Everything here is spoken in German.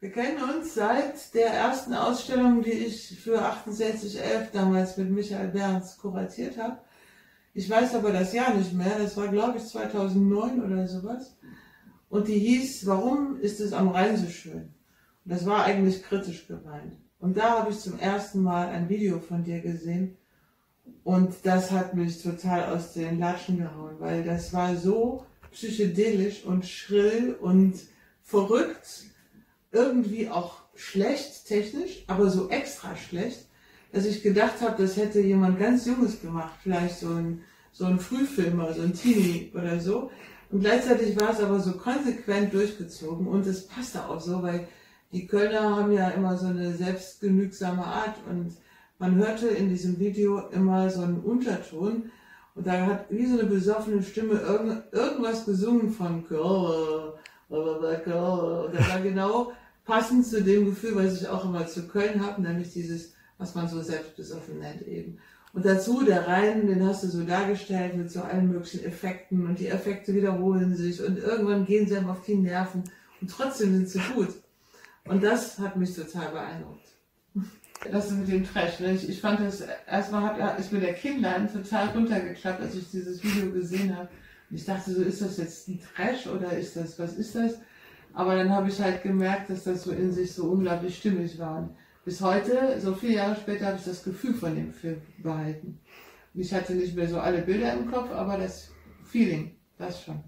Wir kennen uns seit der ersten Ausstellung, die ich für 6811 damals mit Michael Berns kuratiert habe. Ich weiß aber das Jahr nicht mehr. Das war, glaube ich, 2009 oder sowas. Und die hieß, warum ist es am Rhein so schön? Und das war eigentlich kritisch gemeint. Und da habe ich zum ersten Mal ein Video von dir gesehen. Und das hat mich total aus den Latschen gehauen, weil das war so psychedelisch und schrill und verrückt irgendwie auch schlecht technisch, aber so extra schlecht, dass ich gedacht habe, das hätte jemand ganz Junges gemacht, vielleicht so ein, so ein Frühfilmer, so ein Teenie oder so. Und gleichzeitig war es aber so konsequent durchgezogen und es passte auch so, weil die Kölner haben ja immer so eine selbstgenügsame Art und man hörte in diesem Video immer so einen Unterton und da hat wie so eine besoffene Stimme irgend, irgendwas gesungen von und das war genau passend zu dem Gefühl, was ich auch immer zu Köln habe, nämlich dieses, was man so selbstbesoffen nennt eben. Und dazu der Rhein, den hast du so dargestellt mit so allen möglichen Effekten und die Effekte wiederholen sich und irgendwann gehen sie einem auf die Nerven und trotzdem sind sie gut. Und das hat mich total beeindruckt. Das ist mit dem Trash. Ne? Ich, ich fand das, erstmal hat, ist mir der Kindlein total runtergeklappt, als ich dieses Video gesehen habe. Ich dachte so, ist das jetzt ein Trash oder ist das, was ist das? Aber dann habe ich halt gemerkt, dass das so in sich so unglaublich stimmig war. Bis heute, so vier Jahre später, habe ich das Gefühl von dem Film behalten. Ich hatte nicht mehr so alle Bilder im Kopf, aber das Feeling, das schon.